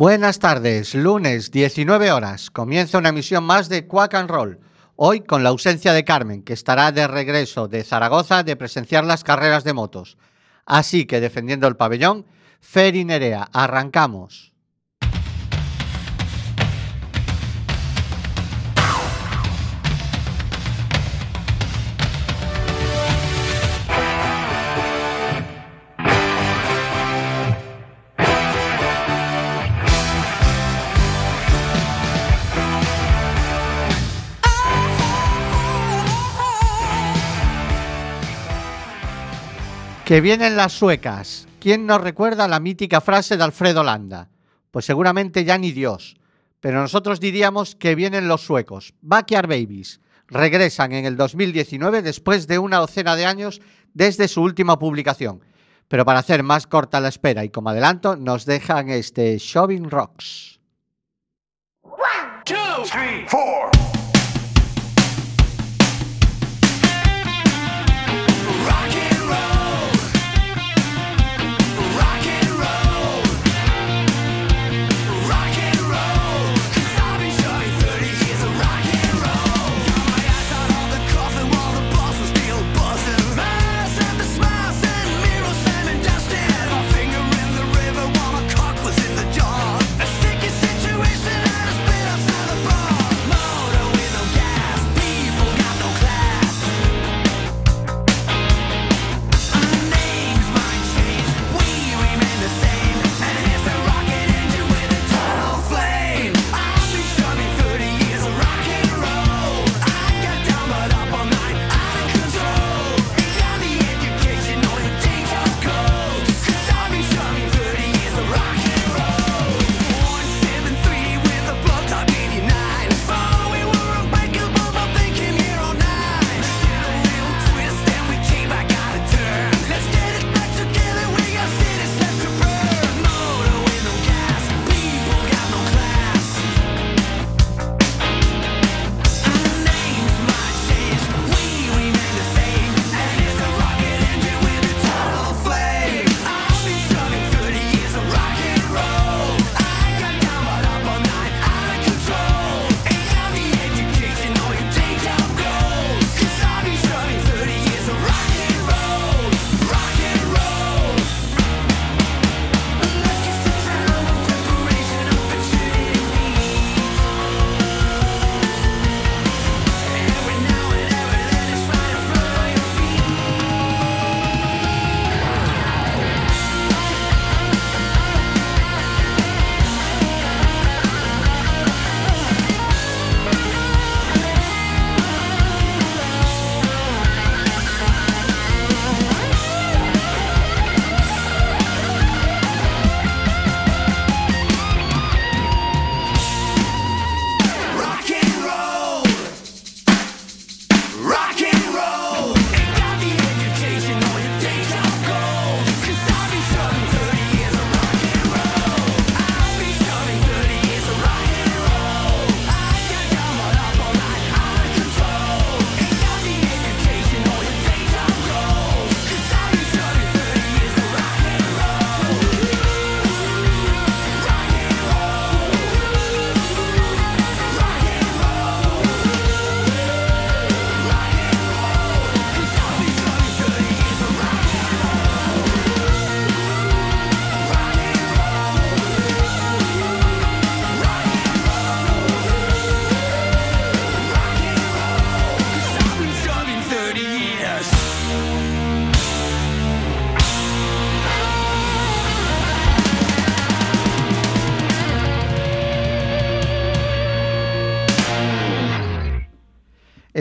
Buenas tardes, lunes 19 horas. Comienza una emisión más de Quack and Roll. Hoy con la ausencia de Carmen, que estará de regreso de Zaragoza de presenciar las carreras de motos. Así que defendiendo el pabellón, Fer y Nerea, arrancamos. Que vienen las suecas. ¿Quién nos recuerda la mítica frase de Alfredo Landa? Pues seguramente ya ni Dios. Pero nosotros diríamos que vienen los suecos. Backyard Babies. Regresan en el 2019 después de una docena de años desde su última publicación. Pero para hacer más corta la espera y como adelanto, nos dejan este Shoving Rocks. One, two, three, four.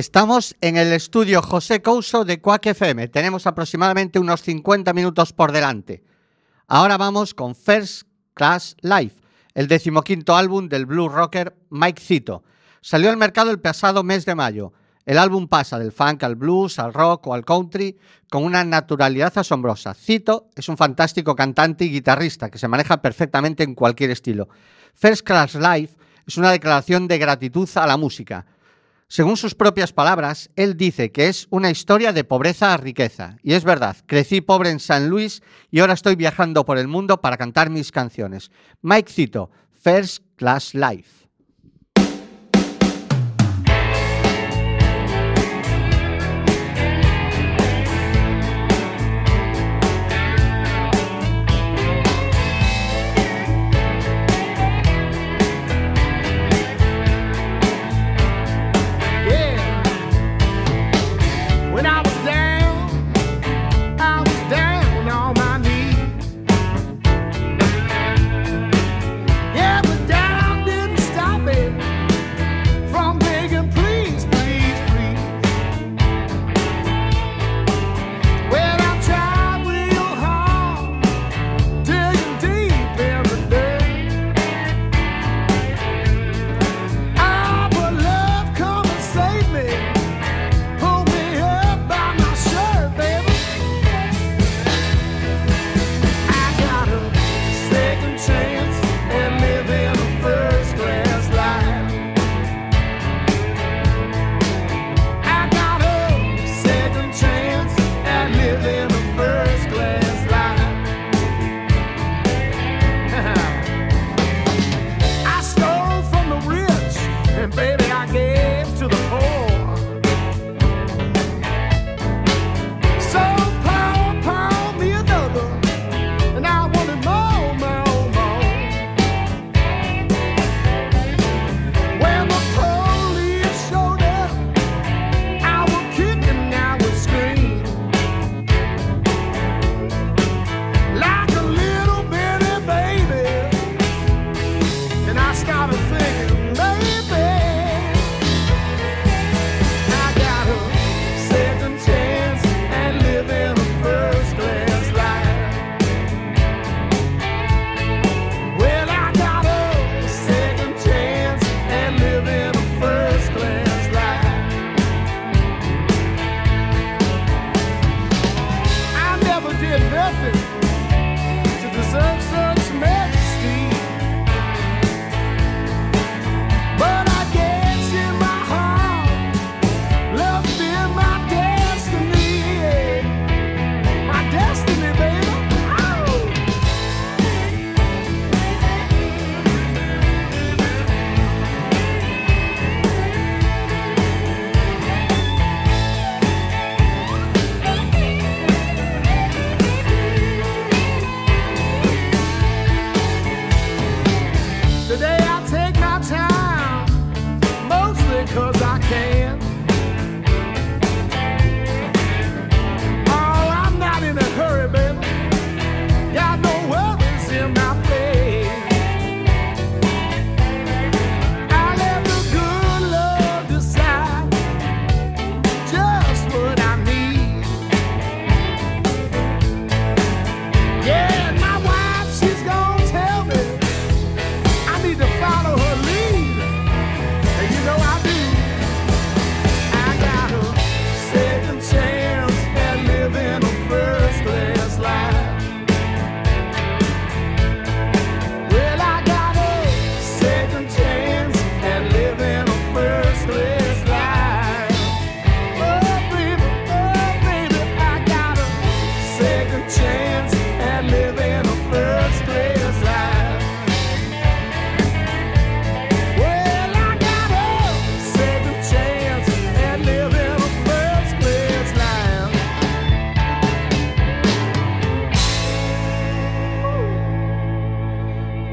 Estamos en el estudio José Couso de Quack FM. Tenemos aproximadamente unos 50 minutos por delante. Ahora vamos con First Class Life, el decimoquinto álbum del blues rocker Mike Cito. Salió al mercado el pasado mes de mayo. El álbum pasa del funk al blues, al rock o al country con una naturalidad asombrosa. Cito es un fantástico cantante y guitarrista que se maneja perfectamente en cualquier estilo. First Class Life es una declaración de gratitud a la música Según sus propias palabras, él dice que es una historia de pobreza a riqueza. Y es verdad, crecí pobre en San Luis y ahora estoy viajando por el mundo para cantar mis canciones. Mike Cito, First Class Life.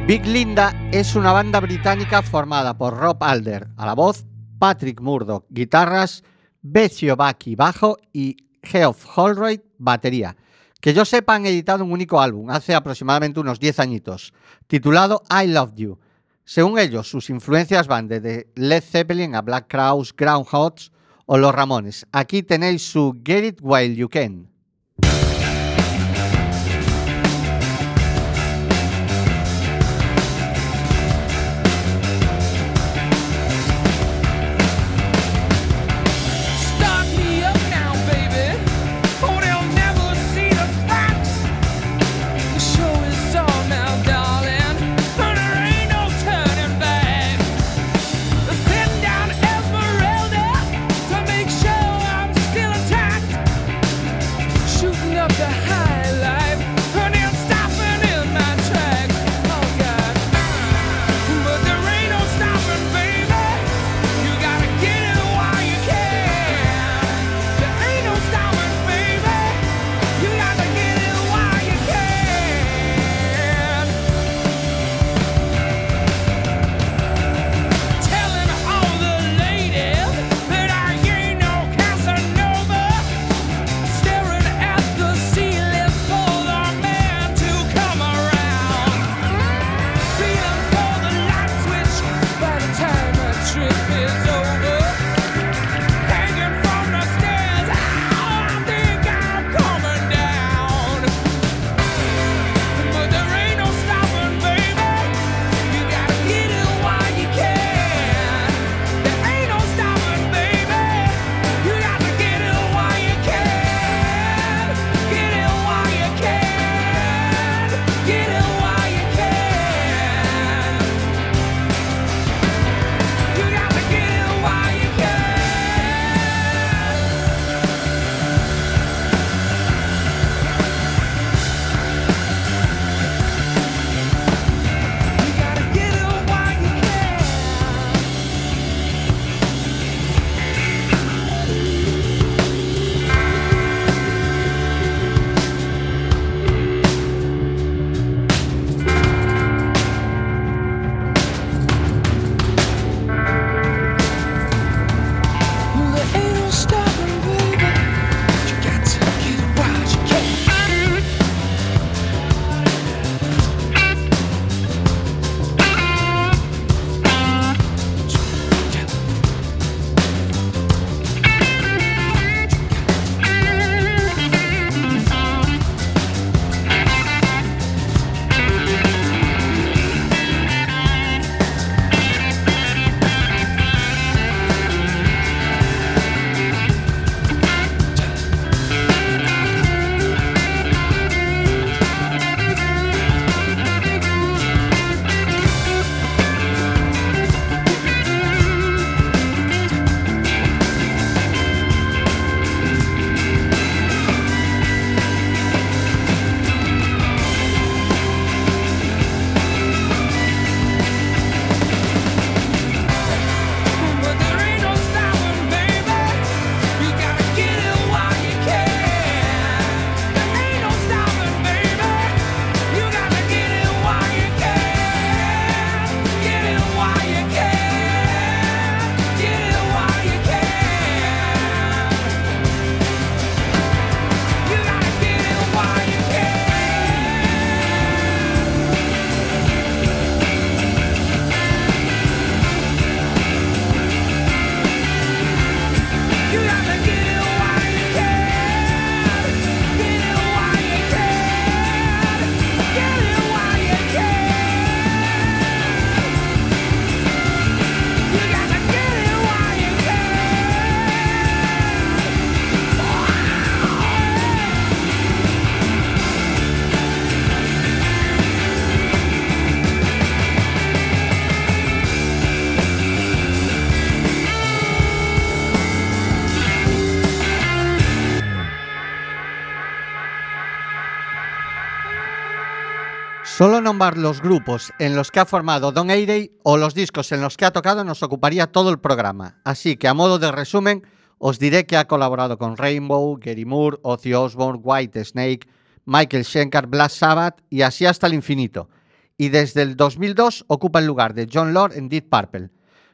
Big Linda es una banda británica formada por Rob Alder a la voz, Patrick Murdoch guitarras, Bezio Baki bajo y Geoff Holroyd batería. Que yo sepa han editado un único álbum hace aproximadamente unos 10 añitos, titulado I Love You. Según ellos, sus influencias van desde Led Zeppelin a Black Crowes, Groundhogs o Los Ramones. Aquí tenéis su Get It While You Can. Nombrar los grupos en los que ha formado Don Airey o los discos en los que ha tocado nos ocuparía todo el programa. Así que a modo de resumen, os diré que ha colaborado con Rainbow, Gary Moore, Ozzy Osbourne, White Snake, Michael Schenker, Black Sabbath y así hasta el infinito. Y desde el 2002 ocupa el lugar de John Lord en Deep Purple.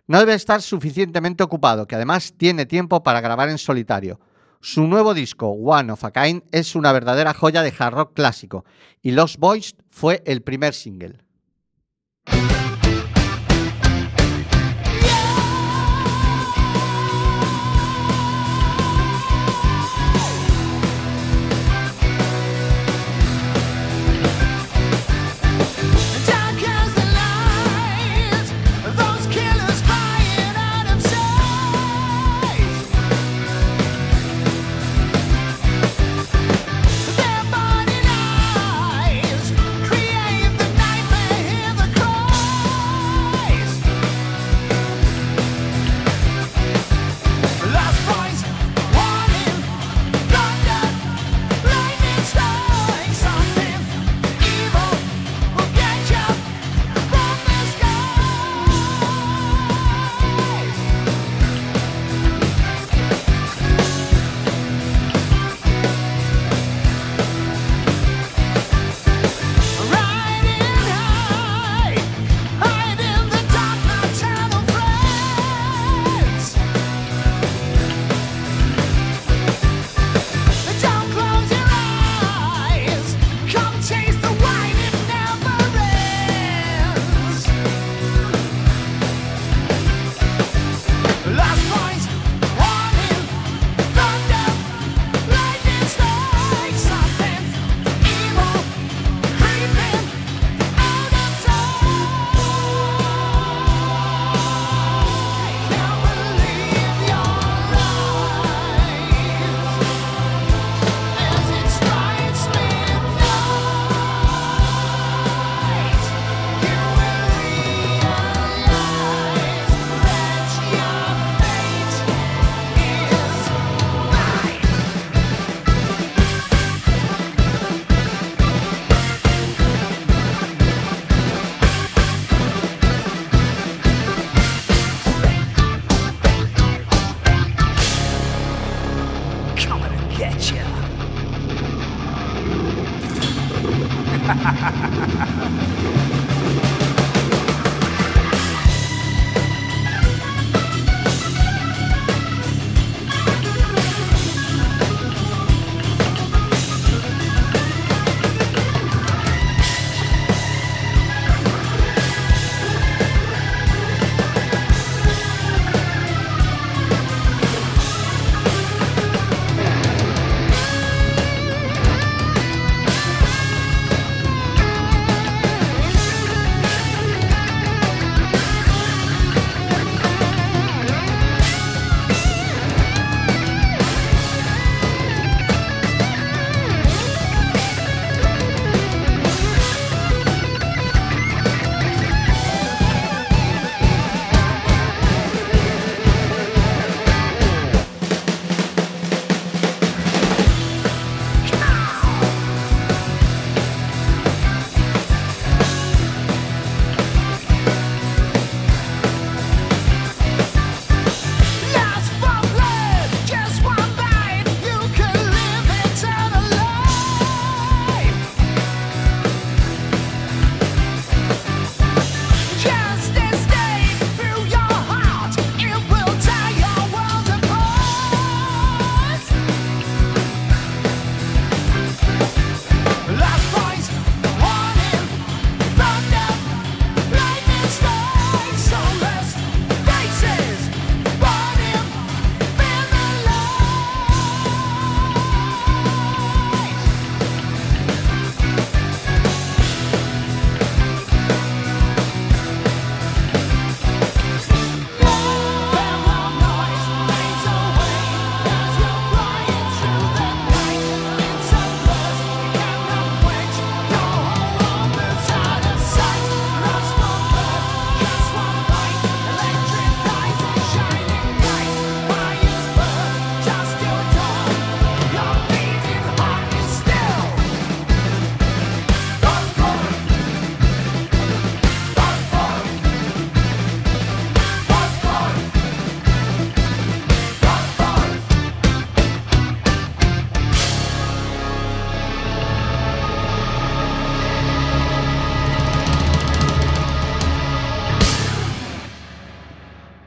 No debe estar suficientemente ocupado, que además tiene tiempo para grabar en solitario. Su nuevo disco, One of a Kind, es una verdadera joya de hard rock clásico y Lost Boys fue el primer single.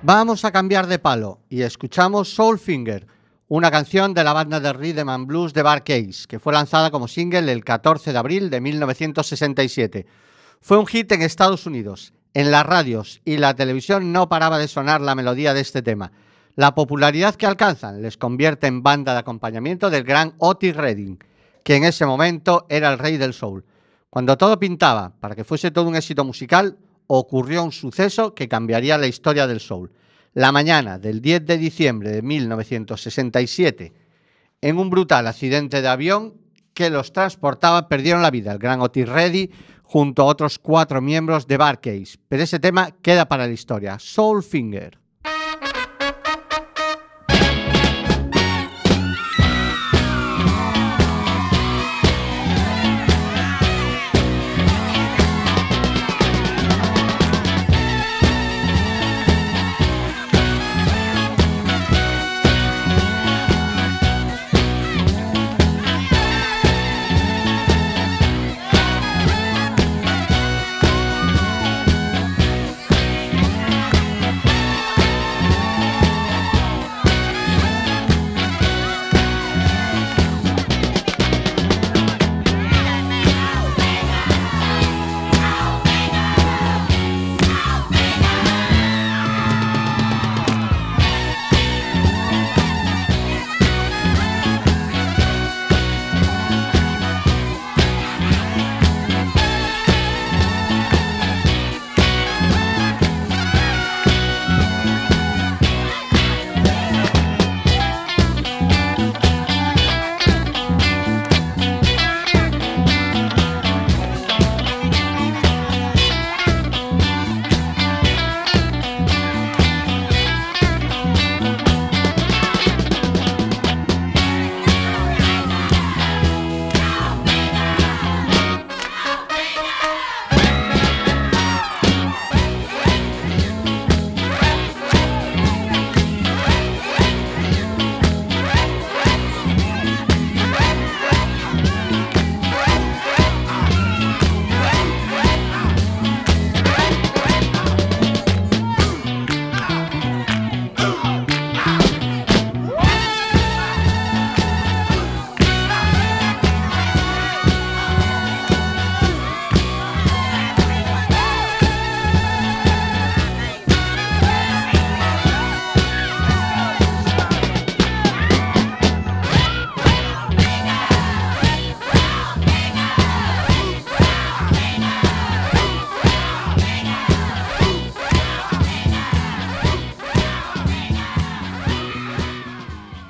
Vamos a cambiar de palo y escuchamos Soulfinger, una canción de la banda de rhythm and blues de Bar Case, que fue lanzada como single el 14 de abril de 1967. Fue un hit en Estados Unidos. En las radios y la televisión no paraba de sonar la melodía de este tema. La popularidad que alcanzan les convierte en banda de acompañamiento del gran Otis Redding, que en ese momento era el rey del soul. Cuando todo pintaba para que fuese todo un éxito musical, ocurrió un suceso que cambiaría la historia del soul. La mañana del 10 de diciembre de 1967, en un brutal accidente de avión que los transportaba, perdieron la vida el gran Otis Redding junto a otros cuatro miembros de Barcase. Pero ese tema queda para la historia. Soulfinger.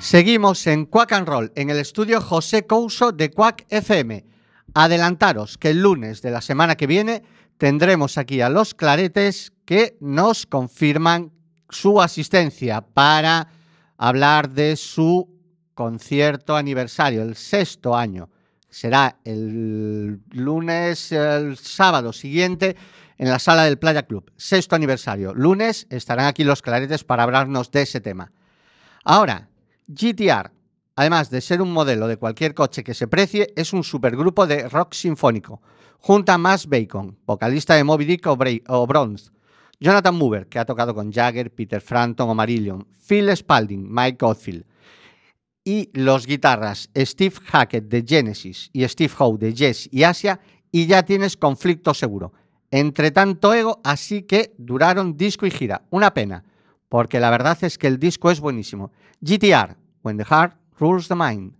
Seguimos en Quack and Roll, en el estudio José Couso de Quack FM. Adelantaros que el lunes de la semana que viene tendremos aquí a los claretes que nos confirman su asistencia para hablar de su concierto aniversario, el sexto año. Será el lunes, el sábado siguiente en la sala del Playa Club. Sexto aniversario. Lunes estarán aquí los claretes para hablarnos de ese tema. Ahora, GTR, además de ser un modelo de cualquier coche que se precie, es un supergrupo de rock sinfónico. Junta a Mass Bacon, vocalista de Moby Dick o, Bronze, Jonathan Mover, que ha tocado con Jagger, Peter Frampton o Marillion, Phil Spalding, Mike Oldfield, y los guitarras Steve Hackett de Genesis y Steve Howe de Yes y Asia, y ya tienes conflicto seguro. Entre tanto ego, así que duraron disco y gira. Una pena porque la verdad es que el disco es buenísimo. GTR, When the Heart Rules the Mind.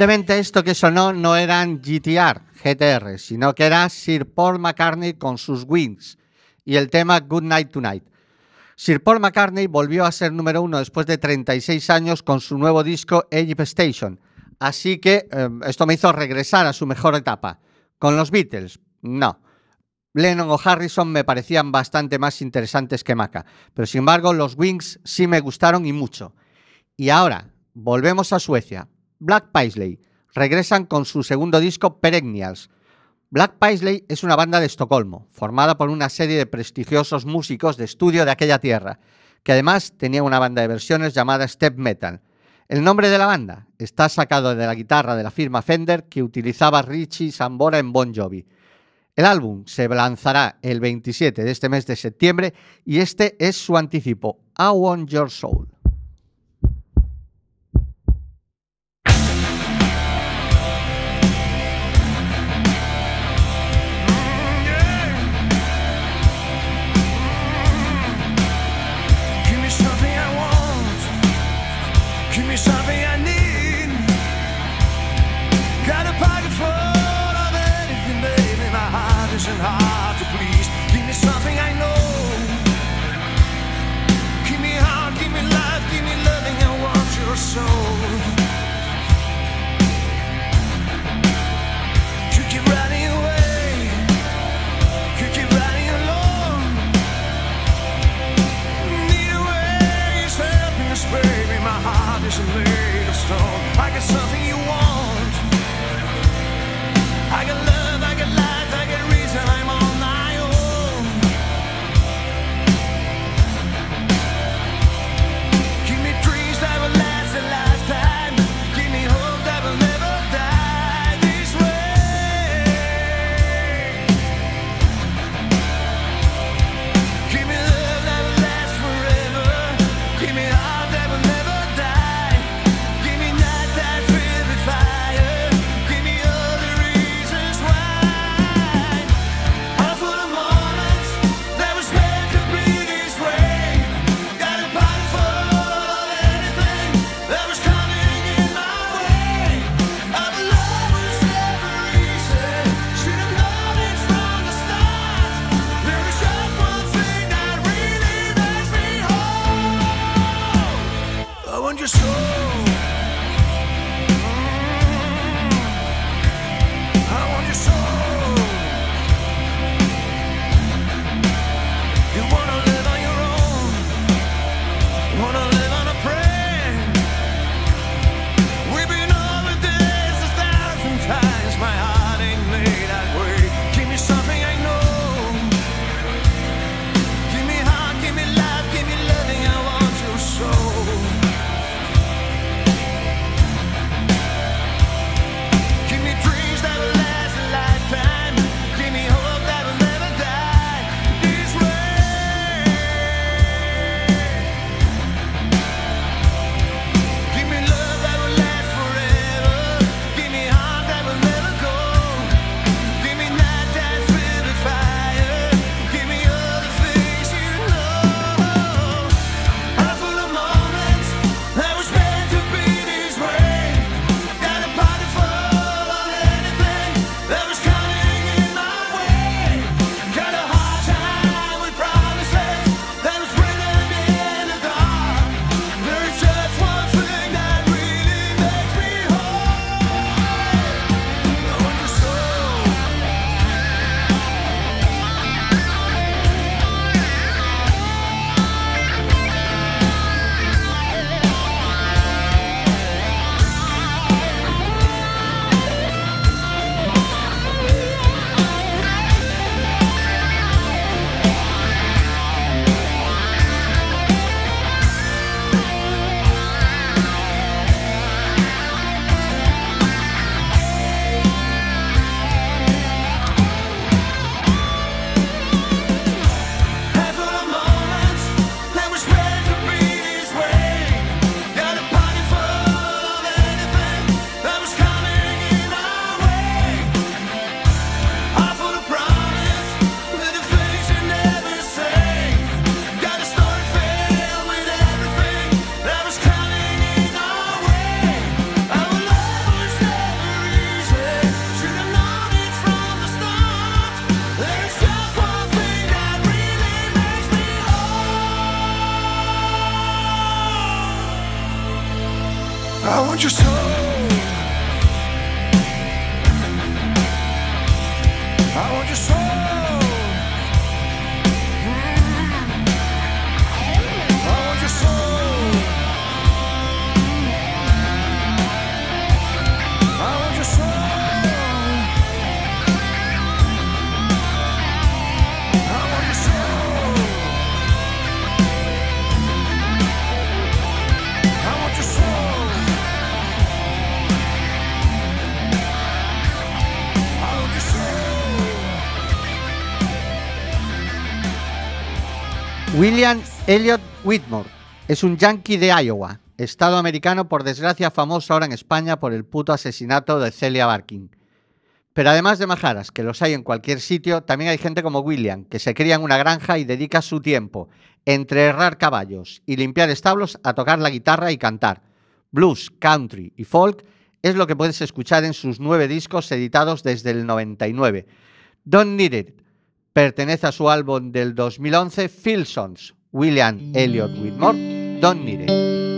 Evidentemente esto que sonó no eran GTR, GTR, sino que era Sir Paul McCartney con sus Wings y el tema Good Night Tonight. Sir Paul McCartney volvió a ser número uno después de 36 años con su nuevo disco Egypt Station, así que em, esto me hizo regresar a su mejor etapa. Con los Beatles, no. Lennon o Harrison me parecían bastante más interesantes que Maca, pero sin embargo los Wings sí me gustaron y mucho. Y ahora, volvemos a Suecia, Black Paisley regresan con su segundo disco Perennials. Black Paisley es una banda de Estocolmo, formada por una serie de prestigiosos músicos de estudio de aquella tierra, que además tenía una banda de versiones llamada Step Metal. El nombre de la banda está sacado de la guitarra de la firma Fender que utilizaba Richie Sambora en Bon Jovi. El álbum se lanzará el 27 de este mes de septiembre y este es su anticipo, I Want Your Soul. Elliot Whitmore es un yankee de Iowa, estado americano por desgracia famoso ahora en España por el puto asesinato de Celia Barkin. Pero además de majaras, que los hay en cualquier sitio, también hay gente como William, que se cría en una granja y dedica su tiempo entre errar caballos y limpiar establos a tocar la guitarra y cantar. Blues, country y folk es lo que puedes escuchar en sus nueve discos editados desde el 99. Don't Need It pertenece a su álbum del 2011, Phil Sons, William Elliot Whitmore, Don't Need It.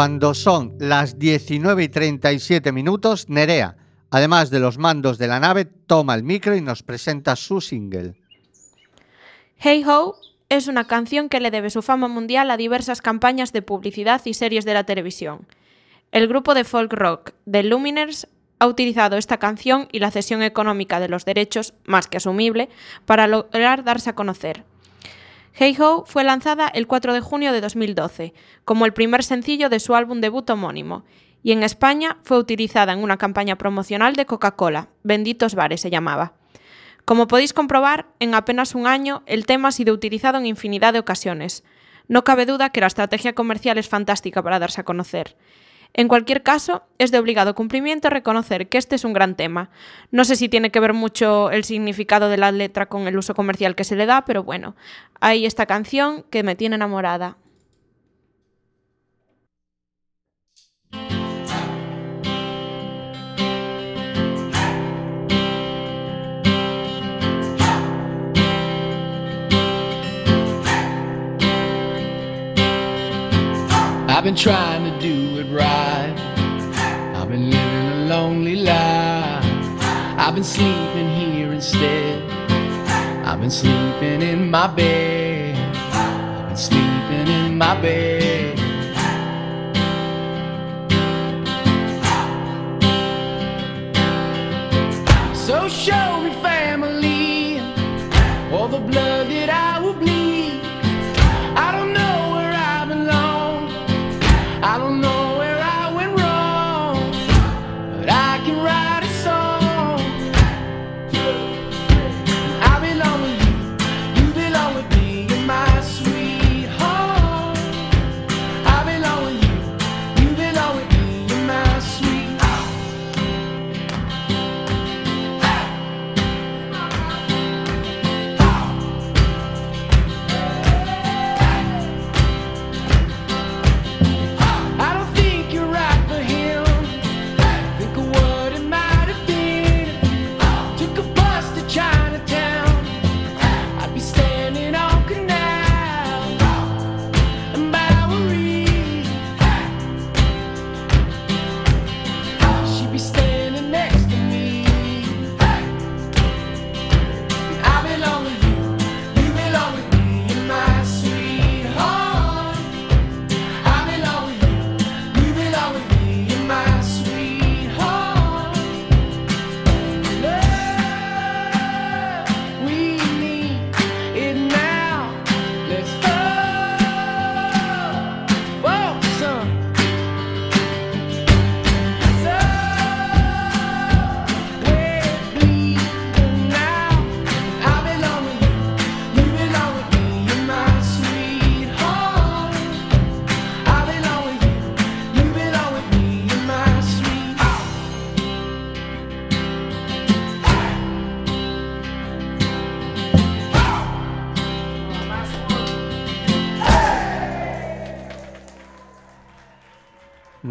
Cuando son las 19 y 37 minutos, Nerea, además de los mandos de la nave, toma el micro y nos presenta su single. Hey Ho es una canción que le debe su fama mundial a diversas campañas de publicidad y series de la televisión. El grupo de folk rock The Luminers ha utilizado esta canción y la cesión económica de los derechos, más que asumible, para lograr darse a conocer. Hey Ho fue lanzada el 4 de junio de 2012 como el primer sencillo de su álbum debut homónimo y en España fue utilizada en una campaña promocional de Coca-Cola, Benditos Bares se llamaba. Como podéis comprobar, en apenas un año el tema ha sido utilizado en infinidad de ocasiones. No cabe duda que la estrategia comercial es fantástica para darse a conocer. En cualquier caso, es de obligado cumplimiento reconocer que este es un gran tema. No sé si tiene que ver mucho el significado de la letra con el uso comercial que se le da, pero bueno, hay esta canción que me tiene enamorada. I've been living a lonely life. I've been sleeping here instead. I've been sleeping in my bed. I've been sleeping in my bed. So show me family, all the blood that I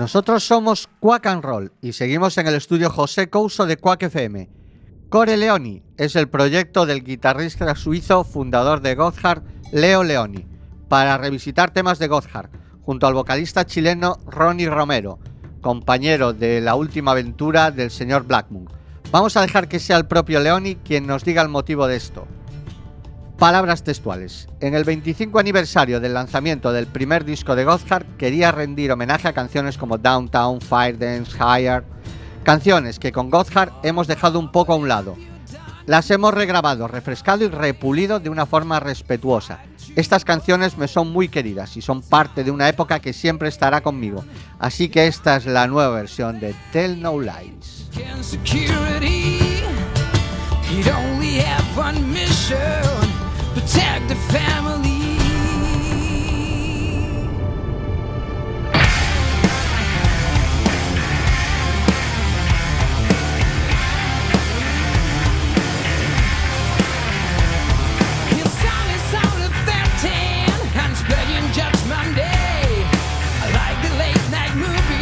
Nosotros somos Quack and Roll y seguimos en el estudio José Couso de Quack FM. Core Leoni es el proyecto del guitarrista suizo fundador de Gotthard, Leo Leoni, para revisitar temas de Gotthard, junto al vocalista chileno Ronnie Romero, compañero de la última aventura del señor Blackmoon. Vamos a dejar que sea el propio Leoni quien nos diga el motivo de esto. Palabras textuales. En el 25 aniversario del lanzamiento del primer disco de Gotthard, quería rendir homenaje a canciones como Downtown, Fire Dance, Higher. Canciones que con Gotthard hemos dejado un poco a un lado. Las hemos regrabado, refrescado y repulido de una forma respetuosa. Estas canciones me son muy queridas y son parte de una época que siempre estará conmigo. Así que esta es la nueva versión de Tell No Lies. Protect the family. His 13 and playing Judgment Day. Like the late night movie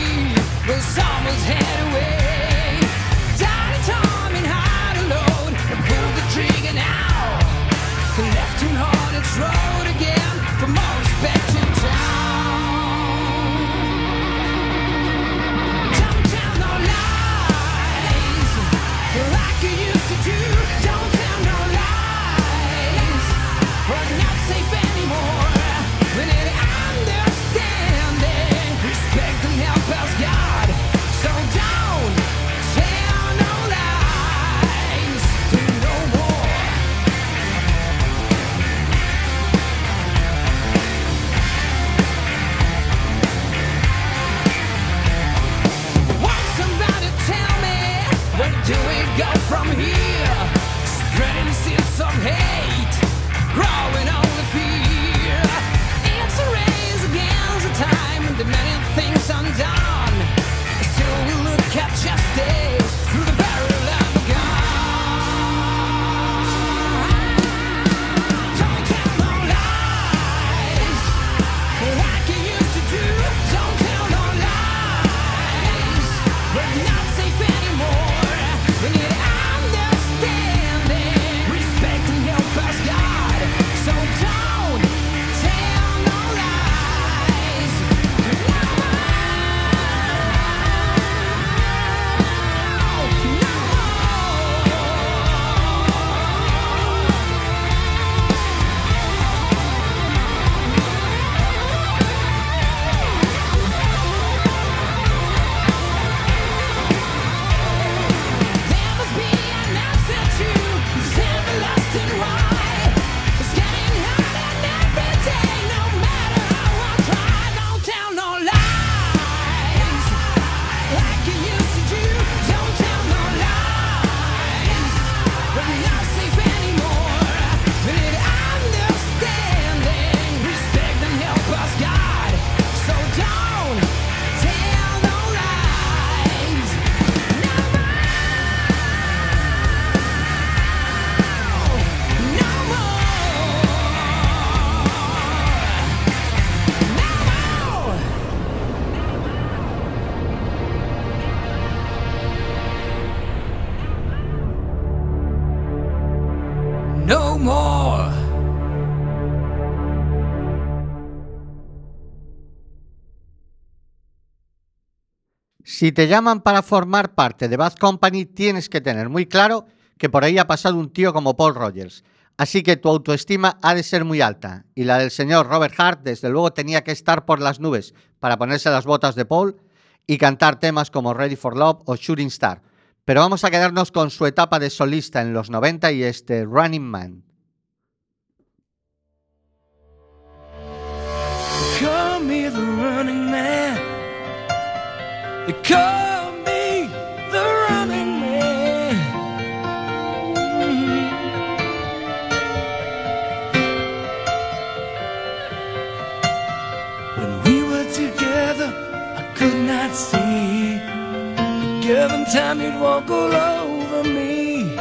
Si te llaman para formar parte de Bad Company, tienes que tener muy claro que por ahí ha pasado un tío como Paul Rogers. Así que tu autoestima ha de ser muy alta. Y la del señor Robert Hart, desde luego, tenía que estar por las nubes para ponerse las botas de Paul y cantar temas como Ready for Love o Shooting Star. Pero vamos a quedarnos con su etapa de solista en los 90 y este Running Man. They call me the running man. When we were together, I could not see. Given time, you'd walk all over me.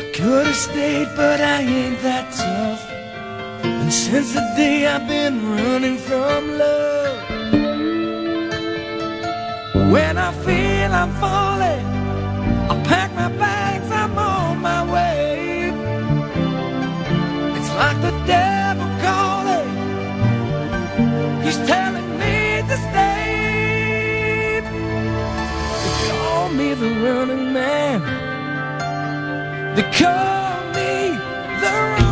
I could have stayed, but I ain't that tough. And since the day I've been running from love, when I feel I'm falling, I pack my bags, I'm on my way. It's like the devil calling, he's telling me to stay. They call me the running man. They call me the running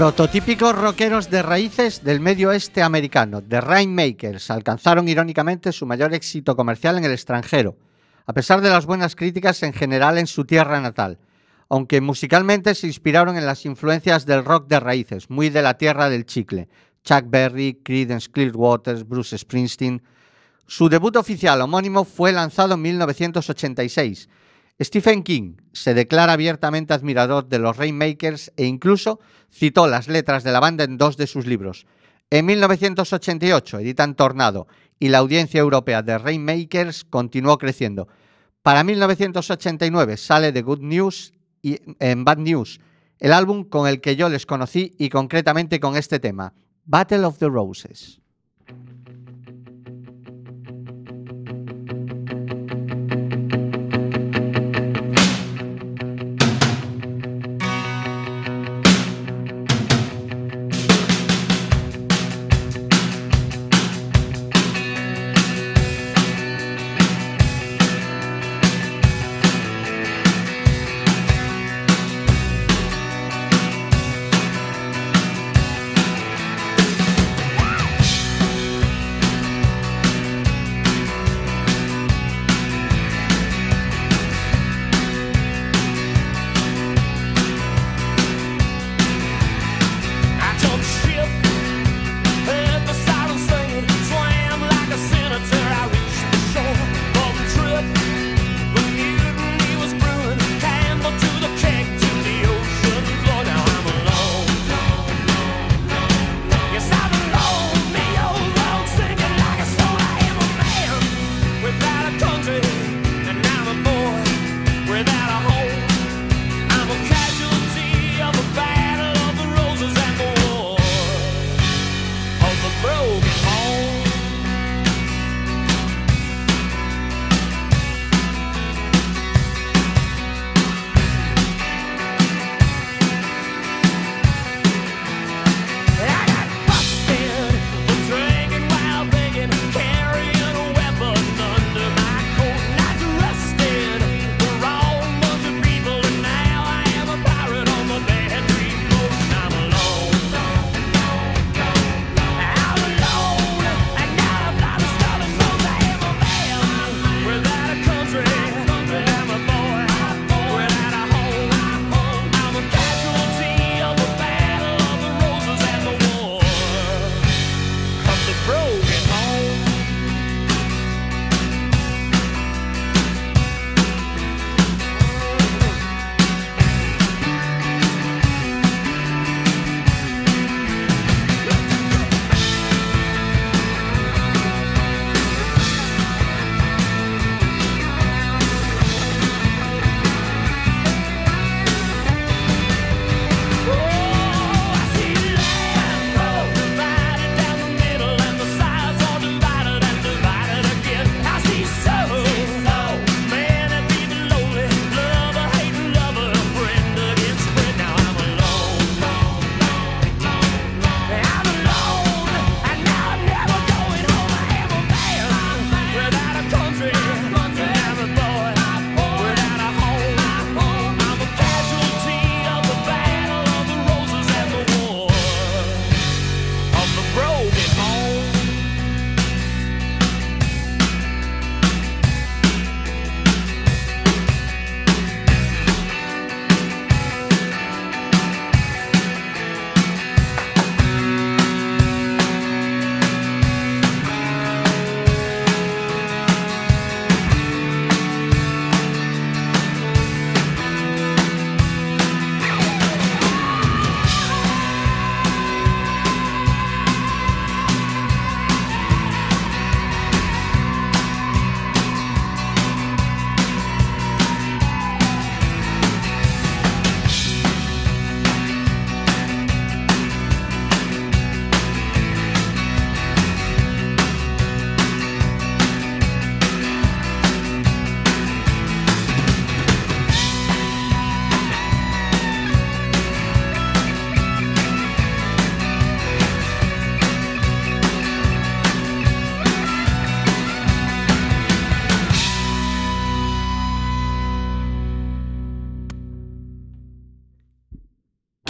Prototípicos rockeros de raíces del medio oeste americano, The Rainmakers, alcanzaron irónicamente su mayor éxito comercial en el extranjero, a pesar de las buenas críticas en general en su tierra natal, aunque musicalmente se inspiraron en las influencias del rock de raíces, muy de la tierra del chicle, Chuck Berry, Creedence Clearwater, Bruce Springsteen. Su debut oficial homónimo fue lanzado en 1986. Stephen King se declara abiertamente admirador de los Rainmakers e incluso citó las letras de la banda en dos de sus libros. En 1988 editan Tornado y la audiencia europea de Rainmakers continuó creciendo. Para 1989 sale The Good News y en Bad News, el álbum con el que yo les conocí y concretamente con este tema, Battle of the Roses.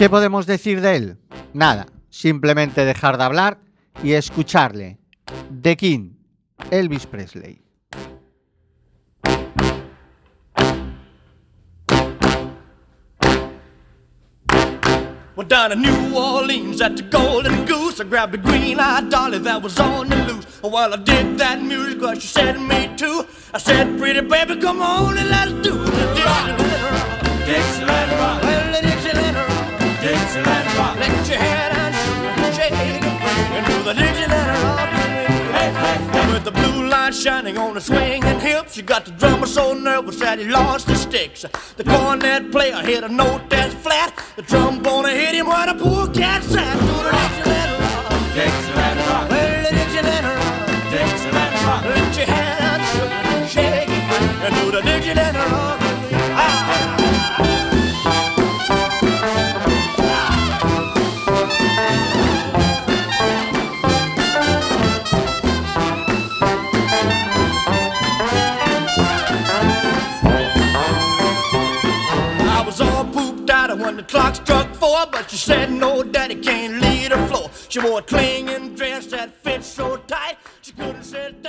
¿Qué podemos decir de él? Nada, simplemente dejar de hablar y escucharle. The King, Elvis Presley. Well, down in New Orleans at the Golden Goose, I grabbed a green-eyed dolly that was on the loose. Well, I did that music, well, she said to me too. I said, pretty baby, come on and let's do the But did you her off? Hey, hey, hey. With the blue light shining on her swinging hips, you got the drummer so nervous that he lost his sticks. The cornet player hit a note that's flat. The trombone hit him where the poor cat sat. Dude, did you let her off? Did you her off? Well, did you her off? Did you her off? Let your head out, shake it. And do the you let her off?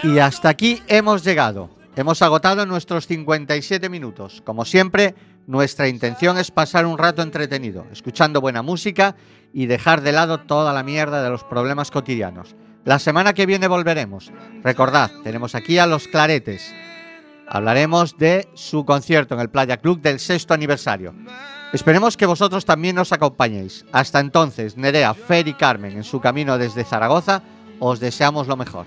Y hasta aquí hemos llegado. Hemos agotado nuestros 57 minutos. Como siempre, nuestra intención es pasar un rato entretenido, escuchando buena música y dejar de lado toda la mierda de los problemas cotidianos. La semana que viene volveremos. Recordad, tenemos aquí a los Claretes. Hablaremos de su concierto en el Playa Club del sexto aniversario. Esperemos que vosotros también nos acompañéis. Hasta entonces, Nerea, Fer y Carmen, en su camino desde Zaragoza, os deseamos lo mejor.